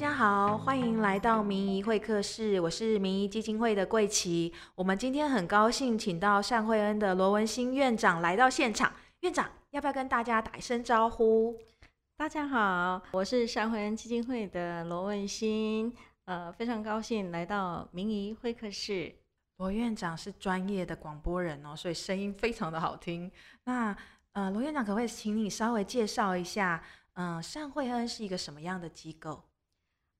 家好，欢迎来到民仪会客室，我是民仪基金会的桂琪。我们今天很高兴请到善惠恩的罗文新院长来到现场。院长要不要跟大家打一声招呼？大家好，我是善惠恩基金会的罗文新，呃，非常高兴来到民仪会客室。罗院长是专业的广播人哦，所以声音非常的好听。那呃，罗院长可不可以请你稍微介绍一下，嗯，善惠恩是一个什么样的机构？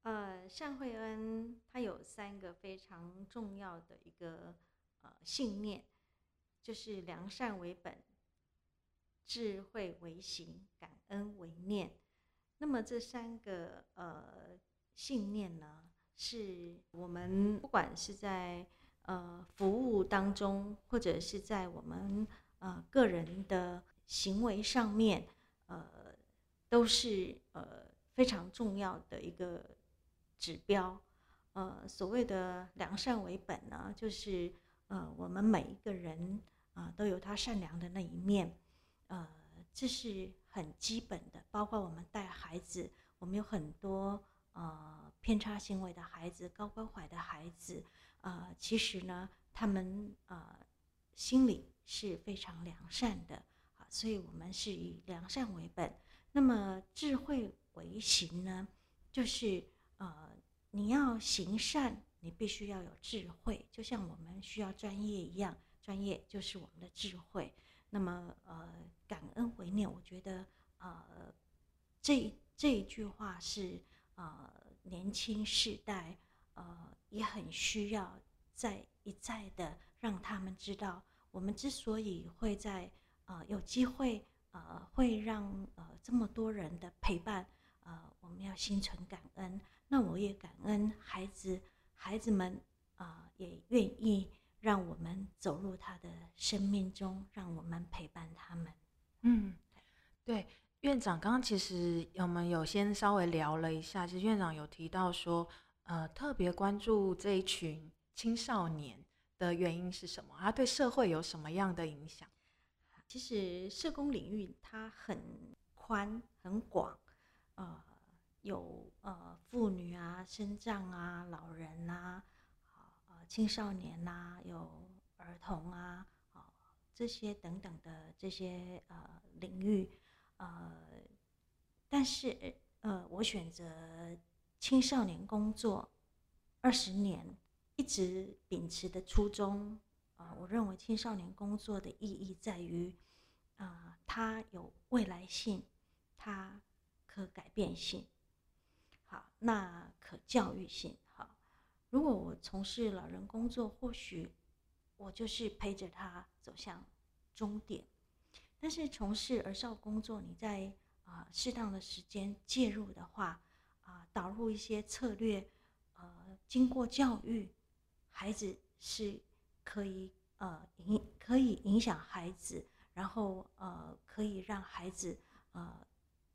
呃，善惠恩它有三个非常重要的一个呃信念，就是良善为本、智慧为行、感恩为念。那么这三个呃信念呢，是我们不管是在呃服务当中，或者是在我们呃个人的行为上面，呃，都是呃非常重要的一个。指标，呃，所谓的良善为本呢，就是呃，我们每一个人啊，都有他善良的那一面，呃，这是很基本的。包括我们带孩子，我们有很多呃偏差行为的孩子，高关怀的孩子，呃，其实呢，他们呃心里是非常良善的啊，所以我们是以良善为本。那么智慧为行呢，就是呃。你要行善，你必须要有智慧，就像我们需要专业一样，专业就是我们的智慧。那么，呃，感恩回念，我觉得，呃，这这一句话是，呃，年轻世代，呃，也很需要再一再的让他们知道，我们之所以会在，呃，有机会，呃，会让呃这么多人的陪伴，呃，我们要心存感恩。那我也感恩孩子，孩子们啊，也愿意让我们走入他的生命中，让我们陪伴他们。嗯，对，院长刚刚其实我们有先稍微聊了一下，其实院长有提到说，呃，特别关注这一群青少年的原因是什么？他对社会有什么样的影响？其实社工领域它很宽很广，呃。有呃妇女啊、身障啊、老人呐，啊青少年呐，有儿童啊，啊这些等等的这些呃领域，呃，但是呃我选择青少年工作二十年，一直秉持的初衷啊，我认为青少年工作的意义在于啊，它有未来性，它可改变性。好，那可教育性好。如果我从事老人工作，或许我就是陪着他走向终点。但是从事儿少工作，你在啊适当的时间介入的话，啊导入一些策略，呃，经过教育，孩子是可以呃影可以影响孩子，然后呃可以让孩子呃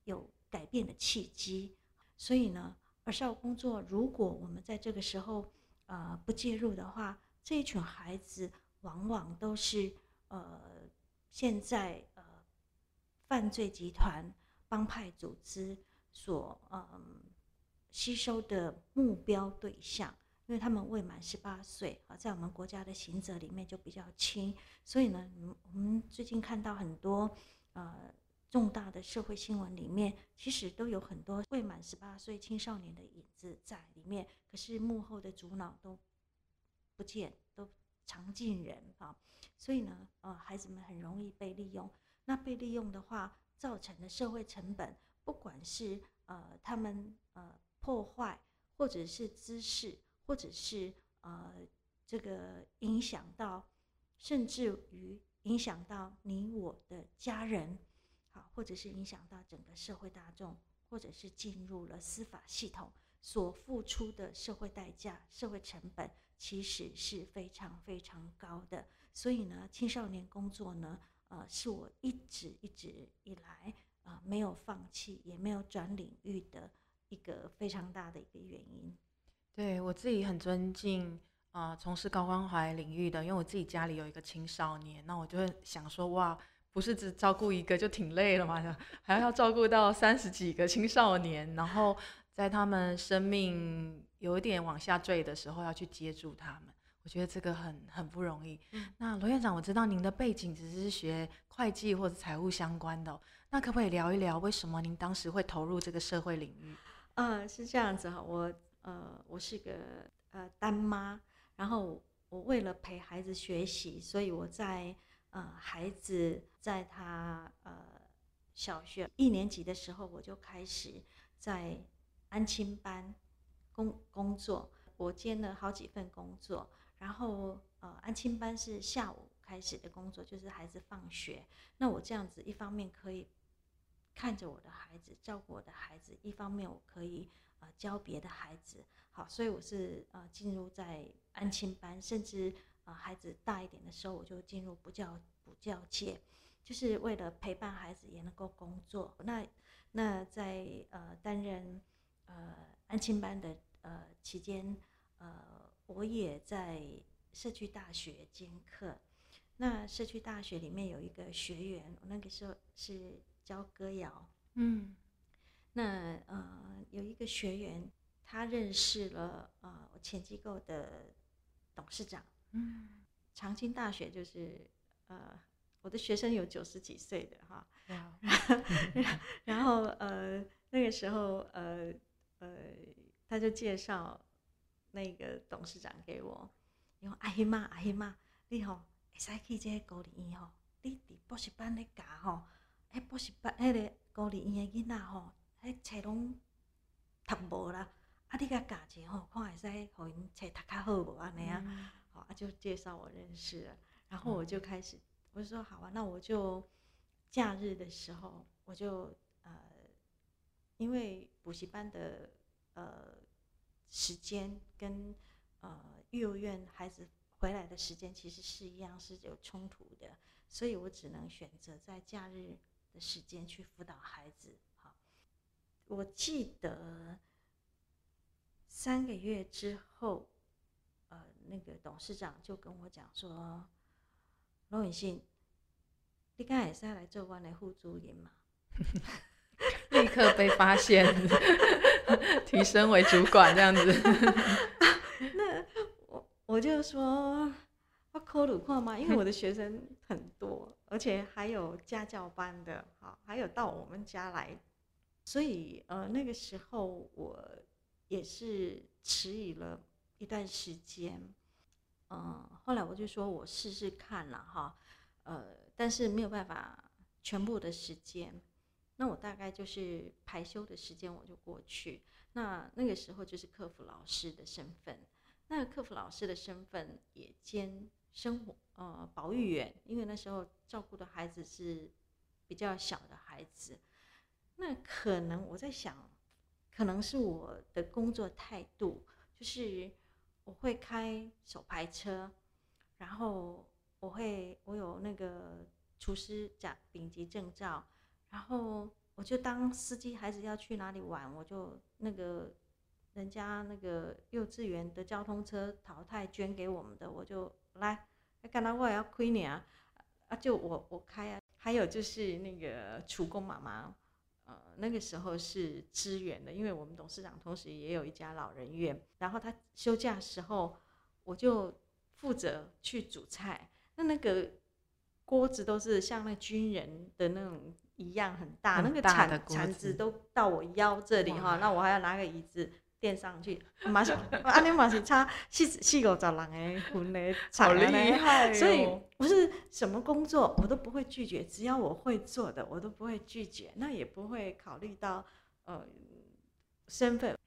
有改变的契机。所以呢，儿少工作，如果我们在这个时候，呃，不介入的话，这一群孩子往往都是呃，现在呃，犯罪集团、帮派组织所嗯吸收的目标对象，因为他们未满十八岁啊，在我们国家的刑责里面就比较轻，所以呢，我们最近看到很多呃。重大的社会新闻里面，其实都有很多未满十八岁青少年的影子在里面。可是幕后的主脑都不见，都藏进人啊。所以呢，呃，孩子们很容易被利用。那被利用的话，造成的社会成本，不管是呃他们呃破坏，或者是姿势，或者是呃这个影响到，甚至于影响到你我的家人。好，或者是影响到整个社会大众，或者是进入了司法系统所付出的社会代价、社会成本，其实是非常非常高的。所以呢，青少年工作呢，呃，是我一直一直以来啊没有放弃，也没有转领域的一个非常大的一个原因。对我自己很尊敬啊，从事高关怀领域的，因为我自己家里有一个青少年，那我就会想说，哇。不是只照顾一个就挺累了嘛？还要照顾到三十几个青少年，然后在他们生命有一点往下坠的时候，要去接住他们。我觉得这个很很不容易。那罗院长，我知道您的背景只是学会计或者财务相关的，那可不可以聊一聊为什么您当时会投入这个社会领域？呃，是这样子哈，我呃，我是个呃单妈，然后我为了陪孩子学习，所以我在呃孩子在他呃小学一年级的时候，我就开始在安亲班工工作，我兼了好几份工作。然后，呃，安亲班是下午开始的工作，就是孩子放学。那我这样子，一方面可以看着我的孩子，照顾我的孩子；一方面我可以呃教别的孩子。好，所以我是呃进入在安亲班，甚至呃孩子大一点的时候，我就进入补教补教界，就是为了陪伴孩子也能够工作。那那在呃担任呃安亲班的呃期间，呃。我也在社区大学兼课，那社区大学里面有一个学员，我那个时候是教歌谣，嗯，那呃有一个学员，他认识了呃我前机构的董事长，嗯，长青大学就是呃我的学生有九十几岁的哈，然后呃那个时候呃呃他就介绍。那个董事长给我，因为阿姨妈阿姨妈，你吼会使去这个高丽院吼，你伫补习班咧教吼，迄补习班迄个高丽院的囡仔吼，迄册拢读无啦，啊你甲教者吼，看会使互因册读较好无安尼啊，好啊就介绍我认识了，然后我就开始，我就说好啊，那我就假日的时候，我就呃，因为补习班的呃。时间跟呃幼儿园孩子回来的时间其实是一样是有冲突的，所以我只能选择在假日的时间去辅导孩子。好，我记得三个月之后，呃，那个董事长就跟我讲说：“罗永信，你刚才是要来做我的副主任嘛？” 立刻被发现，提升为主管这样子。那我我就说，我考虑看嘛，因为我的学生很多，而且还有家教班的，好，还有到我们家来，所以呃那个时候我也是迟疑了一段时间。嗯，后来我就说我试试看了哈，呃，但是没有办法全部的时间。那我大概就是排休的时间，我就过去。那那个时候就是客服老师的身份，那客服老师的身份也兼生活呃保育员，因为那时候照顾的孩子是比较小的孩子。那可能我在想，可能是我的工作态度，就是我会开手排车，然后我会我有那个厨师甲丙级证照。然后我就当司机，孩子要去哪里玩，我就那个人家那个幼稚园的交通车淘汰捐给我们的，我就来。干到我也要亏你啊，啊就我我开啊。还有就是那个厨工妈妈，呃那个时候是支援的，因为我们董事长同时也有一家老人院，然后他休假时候，我就负责去煮菜。那那个锅子都是像那军人的那种。一样很大，那个铲铲子都到我腰这里哈，那我还要拿个椅子垫上去。马上，阿尼马是差四四五十人的分的 好厉害所以不是什么工作我都不会拒绝，只要我会做的我都不会拒绝，那也不会考虑到呃身份。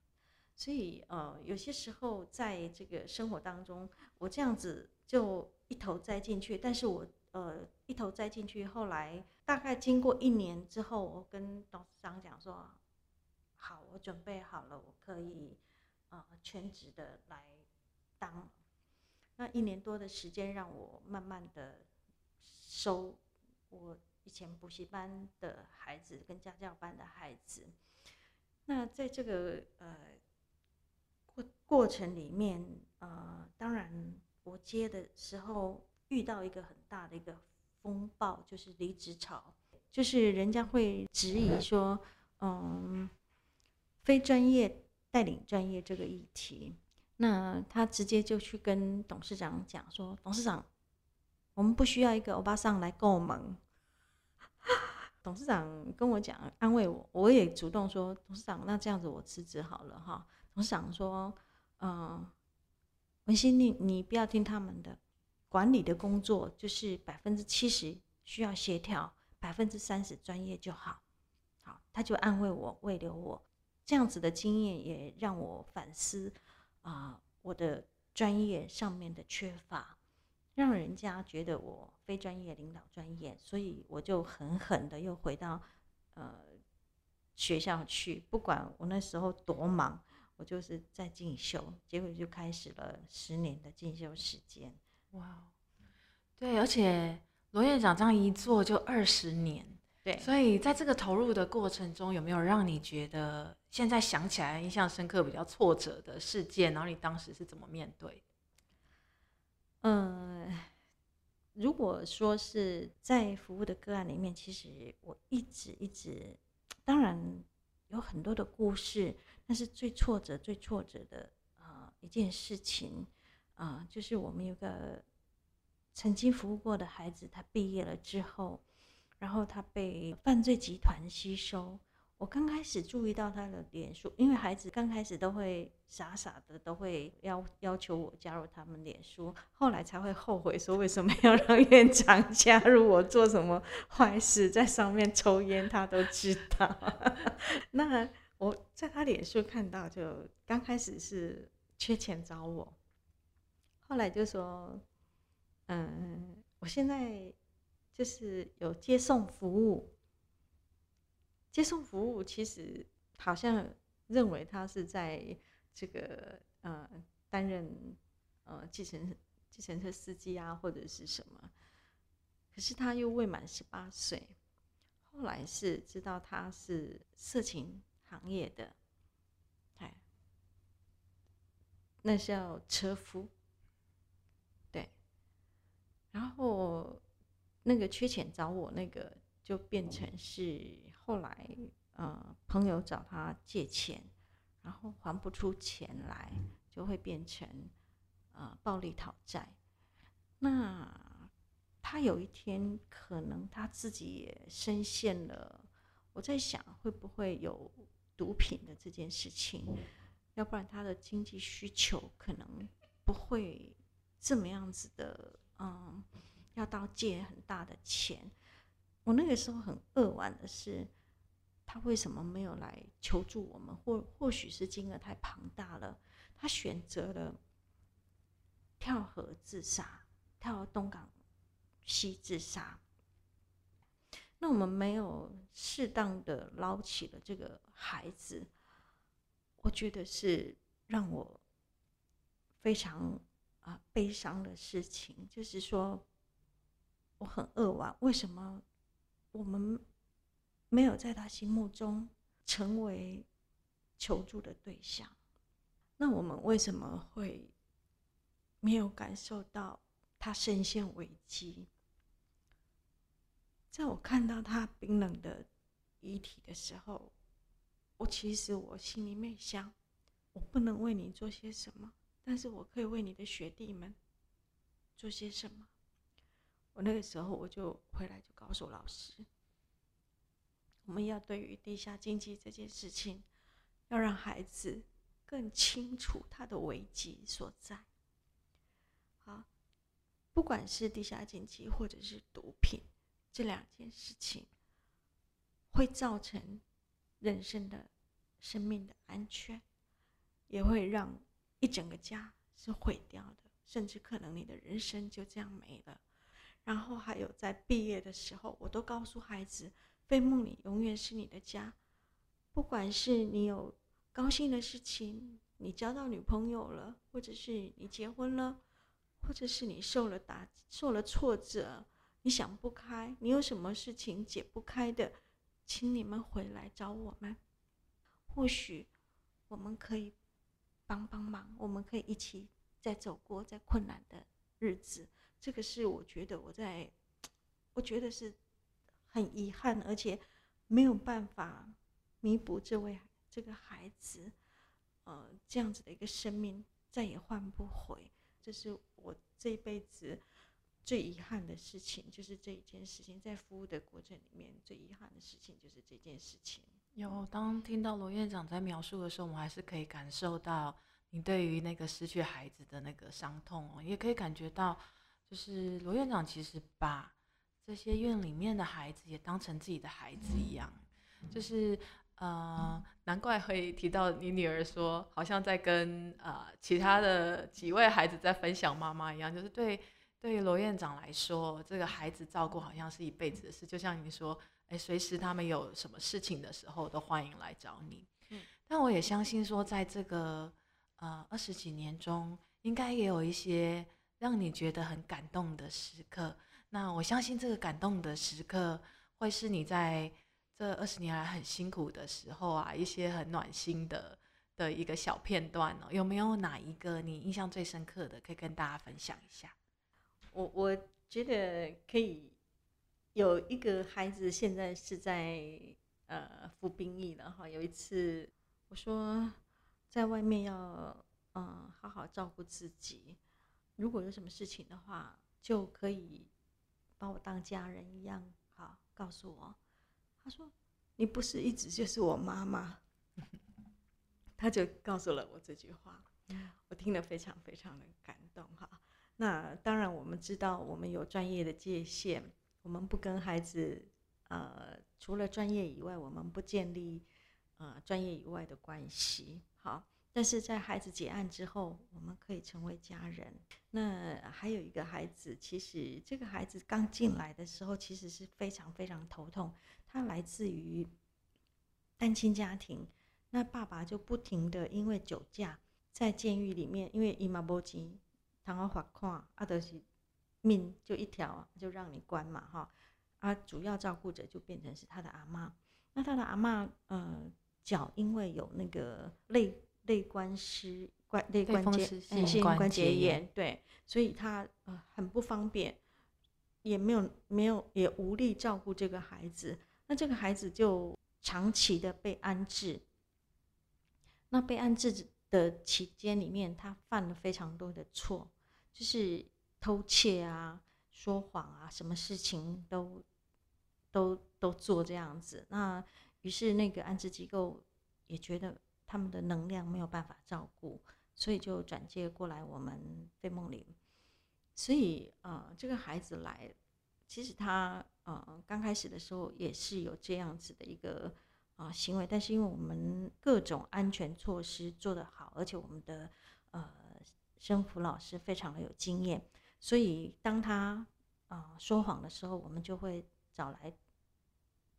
所以呃有些时候在这个生活当中，我这样子就一头栽进去，但是我呃一头栽进去，后来。大概经过一年之后，我跟董事长讲说：“好，我准备好了，我可以呃全职的来当。”那一年多的时间，让我慢慢的收我以前补习班的孩子跟家教班的孩子。那在这个呃过过程里面，呃，当然我接的时候遇到一个很大的一个。风暴就是离职潮，就是人家会质疑说，嗯，非专业带领专业这个议题。那他直接就去跟董事长讲说：“董事长，我们不需要一个欧巴桑来购盟。”董事长跟我讲安慰我，我也主动说：“董事长，那这样子我辞职好了哈。”董事长说：“嗯，文心，你你不要听他们的，管理的工作就是百分之七十需要协调，百分之三十专业就好。”好，他就安慰我，慰留我。这样子的经验也让我反思。啊，我的专业上面的缺乏，让人家觉得我非专业领导专业，所以我就狠狠的又回到呃学校去，不管我那时候多忙，我就是在进修，结果就开始了十年的进修时间。哇，对，而且罗院长这样一做就二十年。对，所以在这个投入的过程中，有没有让你觉得现在想起来印象深刻、比较挫折的事件？然后你当时是怎么面对？嗯，如果说是在服务的个案里面，其实我一直一直，当然有很多的故事，但是最挫折、最挫折的啊一件事情啊，就是我们有个曾经服务过的孩子，他毕业了之后。然后他被犯罪集团吸收。我刚开始注意到他的脸书，因为孩子刚开始都会傻傻的，都会要要求我加入他们脸书，后来才会后悔说为什么要让院长加入我做什么坏事，在上面抽烟他都知道。那我在他脸书看到，就刚开始是缺钱找我，后来就说，嗯，我现在。就是有接送服务，接送服务其实好像认为他是在这个呃担任呃计程计程车司机啊或者是什么，可是他又未满十八岁，后来是知道他是色情行业的，哎，那叫车夫，对，然后。那个缺钱找我，那个就变成是后来，呃，朋友找他借钱，然后还不出钱来，就会变成，呃，暴力讨债。那他有一天可能他自己也深陷了，我在想会不会有毒品的这件事情，要不然他的经济需求可能不会这么样子的，嗯。要到借很大的钱，我那个时候很扼腕的是，他为什么没有来求助我们？或或许是金额太庞大了，他选择了跳河自杀，跳东港西自杀。那我们没有适当的捞起了这个孩子，我觉得是让我非常啊悲伤的事情，就是说。我很扼腕，为什么我们没有在他心目中成为求助的对象？那我们为什么会没有感受到他深陷危机？在我看到他冰冷的遗体的时候，我其实我心里面想：我不能为你做些什么，但是我可以为你的学弟们做些什么。我那个时候我就回来就告诉老师，我们要对于地下经济这件事情，要让孩子更清楚他的危机所在。好，不管是地下经济或者是毒品这两件事情，会造成人生的生命的安全，也会让一整个家是毁掉的，甚至可能你的人生就这样没了。然后还有在毕业的时候，我都告诉孩子，飞梦里永远是你的家。不管是你有高兴的事情，你交到女朋友了，或者是你结婚了，或者是你受了打、受了挫折，你想不开，你有什么事情解不开的，请你们回来找我们。或许我们可以帮帮忙，我们可以一起再走过再困难的日子。这个是我觉得我在，我觉得是很遗憾，而且没有办法弥补这位这个孩子，呃这样子的一个生命再也换不回，这是我这一辈子最遗憾的事情，就是这一件事情，在服务的过程里面最遗憾的事情就是这件事情。有，当听到罗院长在描述的时候，我们还是可以感受到你对于那个失去孩子的那个伤痛哦，也可以感觉到，就是罗院长其实把这些院里面的孩子也当成自己的孩子一样，就是呃，难怪会提到你女儿说，好像在跟呃其他的几位孩子在分享妈妈一样，就是对对于罗院长来说，这个孩子照顾好像是一辈子的事，就像你说。哎，随时他们有什么事情的时候，都欢迎来找你。嗯，但我也相信说，在这个呃二十几年中，应该也有一些让你觉得很感动的时刻。那我相信这个感动的时刻，会是你在这二十年来很辛苦的时候啊，一些很暖心的的一个小片段哦。有没有哪一个你印象最深刻的，可以跟大家分享一下？我我觉得可以。有一个孩子现在是在呃服兵役了哈。有一次我说在外面要嗯好好照顾自己，如果有什么事情的话，就可以把我当家人一样好告诉我。他说你不是一直就是我妈妈，他就告诉了我这句话，我听了非常非常的感动哈。那当然我们知道我们有专业的界限。我们不跟孩子，呃，除了专业以外，我们不建立，呃，专业以外的关系。好，但是在孩子结案之后，我们可以成为家人。那还有一个孩子，其实这个孩子刚进来的时候，其实是非常非常头痛。他来自于单亲家庭，那爸爸就不停的因为酒驾，在监狱里面，因为伊嘛无钱，通好罚款，啊，就是。命就一条，就让你关嘛，哈，啊，主要照顾者就变成是他的阿妈。那他的阿妈，呃，脚因为有那个肋肋关失关类关节性关节炎，对，所以他呃很不方便，也没有没有也无力照顾这个孩子。那这个孩子就长期的被安置。那被安置的期间里面，他犯了非常多的错，就是。偷窃啊，说谎啊，什么事情都都都做这样子。那于是那个安置机构也觉得他们的能量没有办法照顾，所以就转接过来我们费梦林。所以呃，这个孩子来，其实他呃刚开始的时候也是有这样子的一个啊行为，但是因为我们各种安全措施做得好，而且我们的呃生辅老师非常的有经验。所以，当他啊说谎的时候，我们就会找来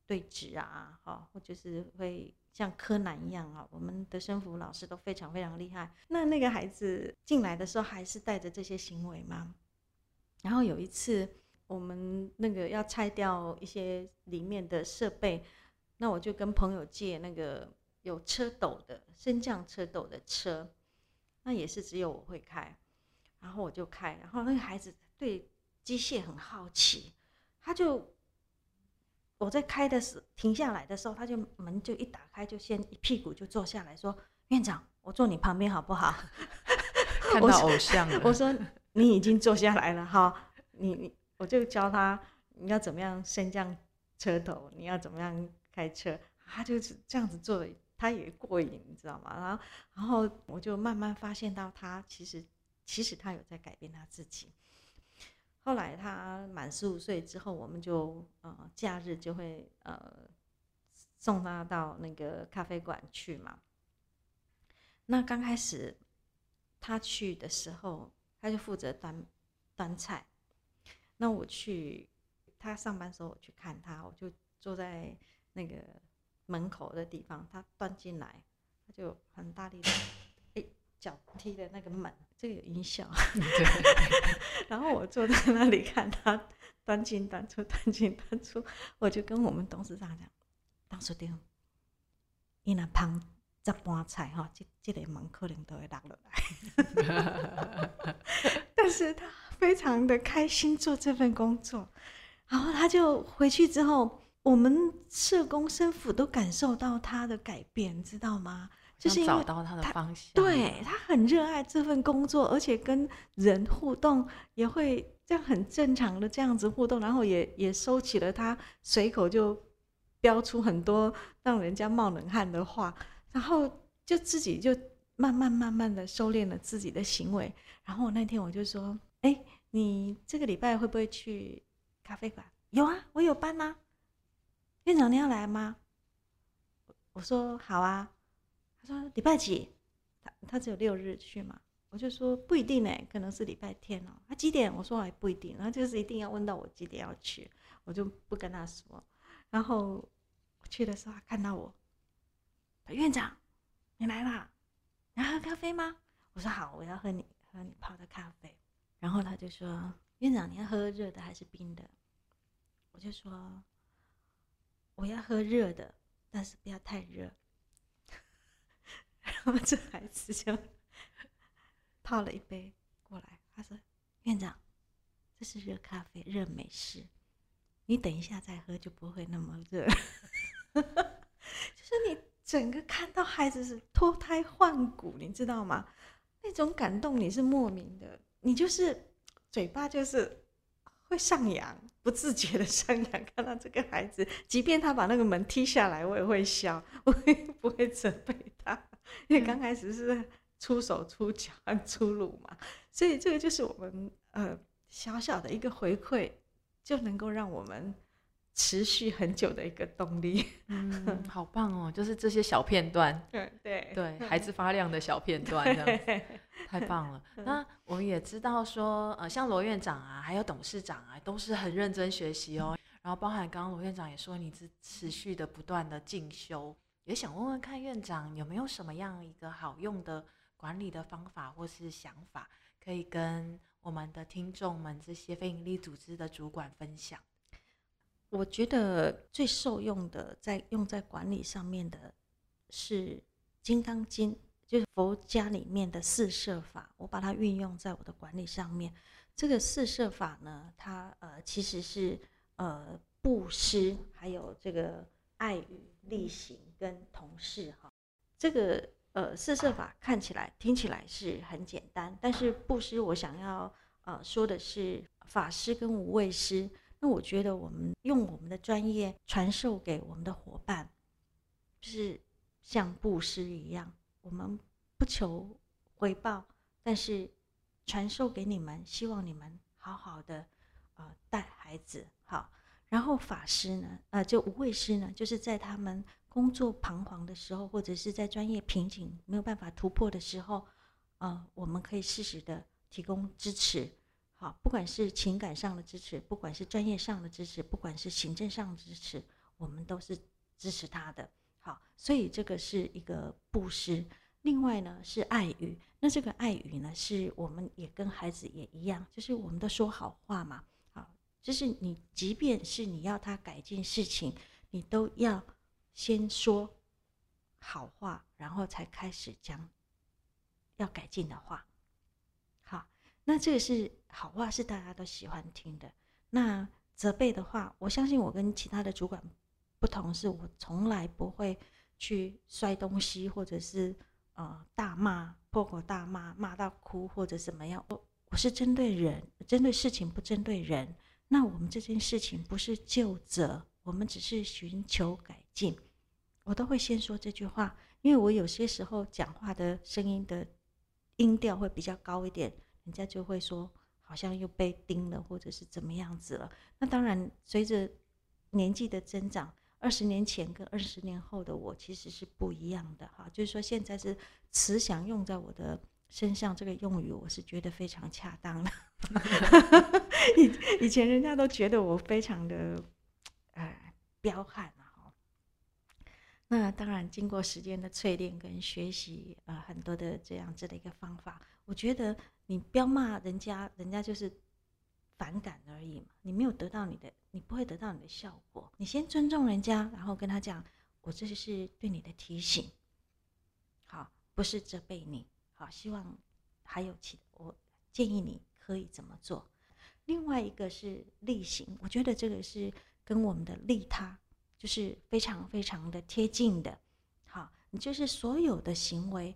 对质啊，哈，或者是会像柯南一样啊。我们的生辅老师都非常非常厉害。那那个孩子进来的时候，还是带着这些行为吗？然后有一次，我们那个要拆掉一些里面的设备，那我就跟朋友借那个有车斗的升降车斗的车，那也是只有我会开。然后我就开，然后那个孩子对机械很好奇，他就我在开的时停下来的时候，他就门就一打开，就先一屁股就坐下来说：“院长，我坐你旁边好不好？” 看到偶像了。我说：“你已经坐下来了，哈，你你我就教他你要怎么样升降车头，你要怎么样开车，他就是这样子做，他也过瘾，你知道吗？然后然后我就慢慢发现到他其实。其实他有在改变他自己。后来他满十五岁之后，我们就呃假日就会呃送他到那个咖啡馆去嘛。那刚开始他去的时候，他就负责端端菜。那我去他上班时候，我去看他，我就坐在那个门口的地方，他端进来，他就很大力的。脚踢的那个门，这个有音效。然后我坐在那里看他端进端出，端进端出，我就跟我们董事长讲：“董事长，伊那旁十盘菜哈，这这个门可能都会落落来。”但是他非常的开心做这份工作。然后他就回去之后，我们社工生辅都感受到他的改变，知道吗？就是因为找到他的方向，对他很热爱这份工作，而且跟人互动也会这样很正常的这样子互动，然后也也收起了他随口就飙出很多让人家冒冷汗的话，然后就自己就慢慢慢慢的收敛了自己的行为。然后那天我就说：“哎，你这个礼拜会不会去咖啡馆？”“有啊，我有班啊。”“院长你要来吗？”我说：“好啊。”他说：“礼拜几？”他他只有六日去嘛？我就说不一定呢，可能是礼拜天哦。他几点？我说还不一定。然后就是一定要问到我几点要去，我就不跟他说。然后我去的时候，他看到我，院长，你来啦，你要喝咖啡吗？我说好，我要喝你喝你泡的咖啡。然后他就说：“院长，你要喝热的还是冰的？”我就说：“我要喝热的，但是不要太热。”然后这孩子就泡了一杯过来，他说：“院长，这是热咖啡，热美式，你等一下再喝就不会那么热。”就是你整个看到孩子是脱胎换骨，你知道吗？那种感动你是莫名的，你就是嘴巴就是会上扬，不自觉的上扬。看到这个孩子，即便他把那个门踢下来，我也会笑，我也不会责备他？因为刚开始是出手出脚很粗鲁嘛，所以这个就是我们呃小小的一个回馈，就能够让我们持续很久的一个动力。嗯，好棒哦！就是这些小片段，对对对，孩子发亮的小片段，这样子 太棒了。那我们也知道说，呃，像罗院长啊，还有董事长啊，都是很认真学习哦。然后包含刚刚罗院长也说，你是持续的不断的进修。也想问问看院长有没有什么样一个好用的管理的方法或是想法，可以跟我们的听众们这些非营利组织的主管分享。我觉得最受用的，在用在管理上面的是《金刚经》，就是佛家里面的四摄法，我把它运用在我的管理上面。这个四摄法呢，它呃其实是呃布施，还有这个爱语。例行跟同事哈，这个呃四摄法看起来听起来是很简单，但是布施我想要呃说的是法师跟无畏师。那我觉得我们用我们的专业传授给我们的伙伴，就是像布施一样，我们不求回报，但是传授给你们，希望你们好好的呃带孩子好。然后法师呢，呃，就无畏师呢，就是在他们工作彷徨的时候，或者是在专业瓶颈没有办法突破的时候，呃，我们可以适时的提供支持，好，不管是情感上的支持，不管是专业上的支持，不管是行政上的支持，我们都是支持他的。好，所以这个是一个布施。另外呢是爱语，那这个爱语呢，是我们也跟孩子也一样，就是我们都说好话嘛。好就是你，即便是你要他改进事情，你都要先说好话，然后才开始讲要改进的话。那这个是好话，是大家都喜欢听的。那责备的话，我相信我跟其他的主管不同，是我从来不会去摔东西，或者是呃大骂、破口大骂、骂到哭或者怎么样。我我是针对人，针对事情，不针对人。那我们这件事情不是就责，我们只是寻求改进。我都会先说这句话，因为我有些时候讲话的声音的音调会比较高一点，人家就会说好像又被盯了，或者是怎么样子了。那当然，随着年纪的增长，二十年前跟二十年后的我其实是不一样的哈。就是说，现在是慈祥用在我的。身上这个用语，我是觉得非常恰当的。以以前人家都觉得我非常的，呃，彪悍。那当然，经过时间的淬炼跟学习，呃，很多的这样子的一个方法，我觉得你不要骂人家，人家就是反感而已嘛。你没有得到你的，你不会得到你的效果。你先尊重人家，然后跟他讲，我这是对你的提醒，好，不是责备你。好，希望还有其我建议你可以怎么做。另外一个是例行，我觉得这个是跟我们的利他就是非常非常的贴近的。好，你就是所有的行为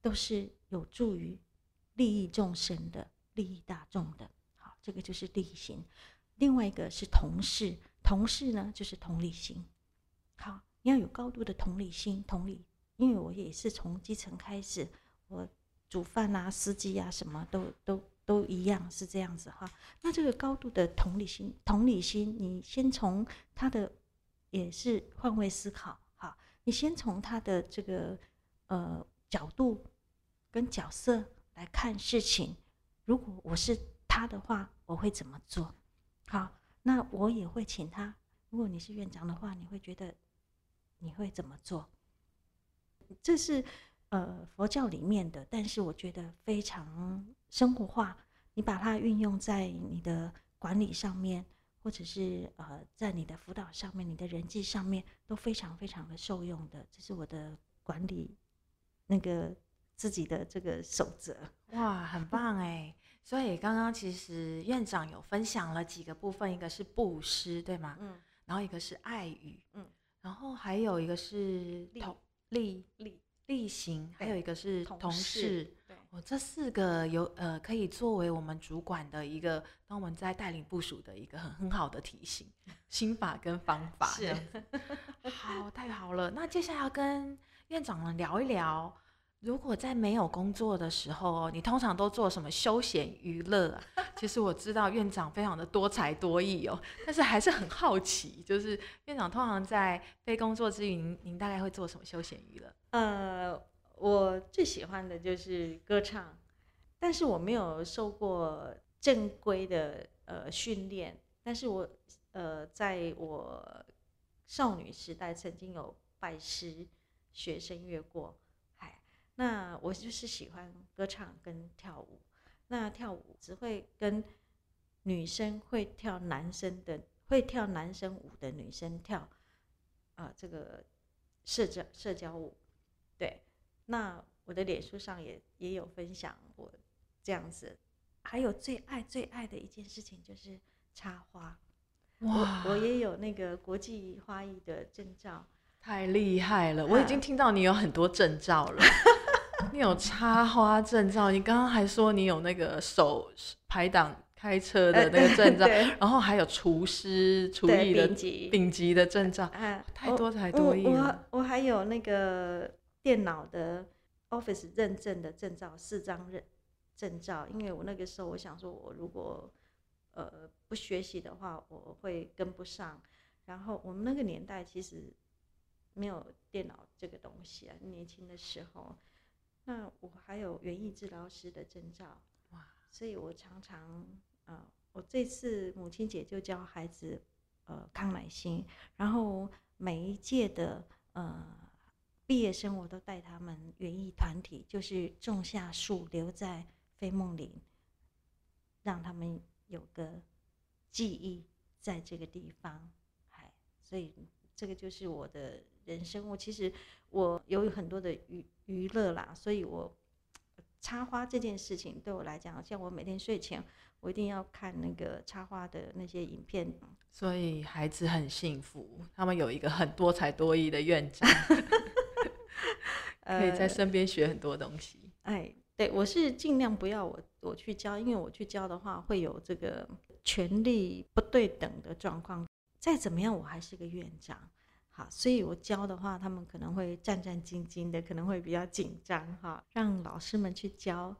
都是有助于利益众生的、利益大众的。好，这个就是利益心。另外一个是同事，同事呢就是同理心。好，你要有高度的同理心，同理，因为我也是从基层开始，我煮饭啊、司机啊，什么都都都一样，是这样子哈。那这个高度的同理心，同理心，你先从他的也是换位思考，哈，你先从他的这个呃角度跟角色来看事情。如果我是他的话，我会怎么做？好，那我也会请他。如果你是院长的话，你会觉得你会怎么做？这是呃佛教里面的，但是我觉得非常生活化。你把它运用在你的管理上面，或者是呃在你的辅导上面、你的人际上面，都非常非常的受用的。这是我的管理那个自己的这个守则。哇，很棒哎！所以刚刚其实院长有分享了几个部分，一个是布施，对吗？嗯。然后一个是爱语，嗯。然后还有一个是同力力力行，还有一个是同事。对。哦，这四个有呃可以作为我们主管的一个，当我们在带领部署的一个很很好的提醒，心法跟方法。是。好，太好了。那接下来要跟院长们聊一聊。如果在没有工作的时候，你通常都做什么休闲娱乐啊？其实我知道院长非常的多才多艺哦，但是还是很好奇，就是院长通常在非工作之余，您您大概会做什么休闲娱乐？呃，我最喜欢的就是歌唱，但是我没有受过正规的呃训练，但是我呃在我少女时代曾经有拜师学声乐过。那我就是喜欢歌唱跟跳舞。那跳舞只会跟女生会跳男生的会跳男生舞的女生跳，啊，这个社交社交舞。对，那我的脸书上也也有分享我这样子。还有最爱最爱的一件事情就是插花。哇！我也有那个国际花艺的证照。太厉害了！我已经听到你有很多证照了。你有插花证照，你刚刚还说你有那个手排档开车的那个证照，然后还有厨师厨艺的顶级的证照，啊太多才多艺了。我我还有那个电脑的 Office 认证的证照，四张认证照。因为我那个时候我想说，我如果呃不学习的话，我会跟不上。然后我们那个年代其实没有电脑这个东西啊，年轻的时候。那我还有园艺治疗师的证照，哇！所以我常常，呃，我这次母亲节就教孩子，呃，康乃馨，然后每一届的呃毕业生，我都带他们园艺团体，就是种下树，留在飞梦林，让他们有个记忆在这个地方，嗨，所以这个就是我的人生。我其实我有很多的娱娱乐啦，所以我插花这件事情对我来讲，像我每天睡前，我一定要看那个插花的那些影片。所以孩子很幸福，他们有一个很多才多艺的院长，可以在身边学很多东西。哎，对我是尽量不要我我去教，因为我去教的话会有这个权力不对等的状况。再怎么样，我还是个院长。好，所以我教的话，他们可能会战战兢兢的，可能会比较紧张哈。让老师们去教，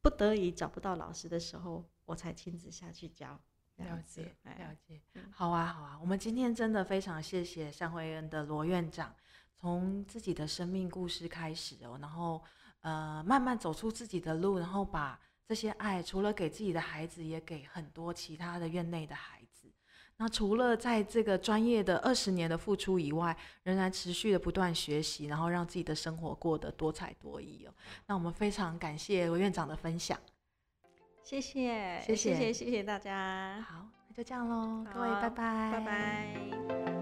不得已找不到老师的时候，我才亲自下去教。了解，了解。好啊，好啊。我们今天真的非常谢谢善慧恩的罗院长，从自己的生命故事开始哦，然后呃慢慢走出自己的路，然后把这些爱除了给自己的孩子，也给很多其他的院内的孩。那除了在这个专业的二十年的付出以外，仍然持续的不断学习，然后让自己的生活过得多彩多艺哦。那我们非常感谢罗院长的分享，谢谢，谢谢，谢谢大家。好，那就这样喽，各位拜拜，拜拜。